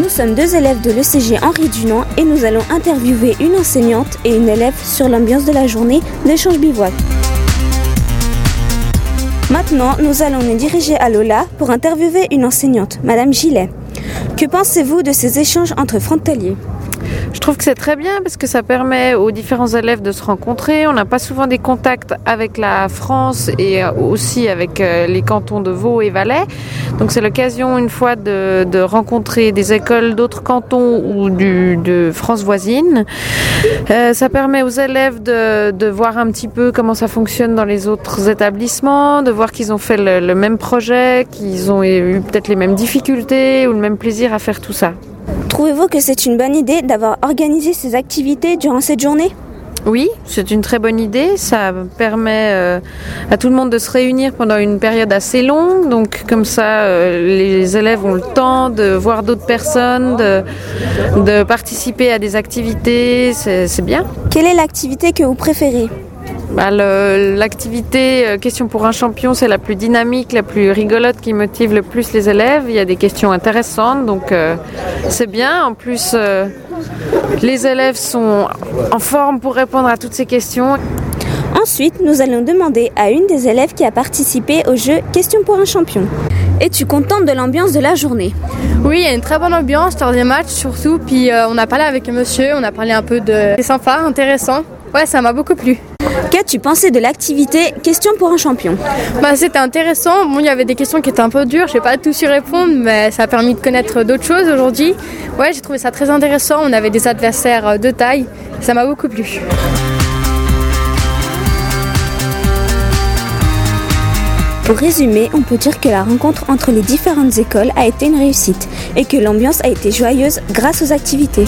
Nous sommes deux élèves de l'ECG Henri Dunant et nous allons interviewer une enseignante et une élève sur l'ambiance de la journée d'échange bivouac. Maintenant, nous allons nous diriger à Lola pour interviewer une enseignante, Madame Gillet. Que pensez-vous de ces échanges entre frontaliers? Je trouve que c'est très bien parce que ça permet aux différents élèves de se rencontrer. On n'a pas souvent des contacts avec la France et aussi avec euh, les cantons de Vaud et Valais. Donc c'est l'occasion une fois de, rencontrer des écoles d'autres cantons ou de France voisine. Euh, ça permet aux élèves de, voir un petit peu comment ça fonctionne dans les autres établissements, de voir qu'ils ont fait le même projet, qu'ils ont eu peut-être les mêmes difficultés ou le même plaisir à faire tout ça. Trouvez-vous que c'est une bonne idée d'avoir organisé ces activités durant cette journée? Oui, c'est une très bonne idée. Ça permet euh, à tout le monde de se réunir pendant une période assez longue. Donc comme ça, euh, les élèves ont le temps de voir d'autres personnes, de, de participer à des activités. C'est bien. Quelle est l'activité que vous préférez? Bah, L'activité euh, Question pour un champion, c'est la plus dynamique, la plus rigolote qui motive le plus les élèves. Il y a des questions intéressantes, donc c'est bien. En plus, les élèves sont en forme pour répondre à toutes ces questions. Ensuite, nous allons demander à une des élèves qui a participé au jeu Question pour un champion. Es-tu contente de l'ambiance de la journée? Oui, il y a une très bonne ambiance, troisième match surtout. Puis on a parlé avec un monsieur, on a parlé un peu de. C'est sympa, intéressant. Ouais, ça m'a beaucoup plu. Qu'as-tu pensé de l'activité Question pour un champion bah, C'était intéressant. Bon, il y avait des questions qui étaient un peu dures, je n'ai pas tout su répondre, mais ça a permis de connaître d'autres choses aujourd'hui. Ouais, j'ai trouvé ça très intéressant. On avait des adversaires de taille. Ça m'a beaucoup plu. Pour résumer, on peut dire que la rencontre entre les différentes écoles a été une réussite et que l'ambiance a été joyeuse grâce aux activités.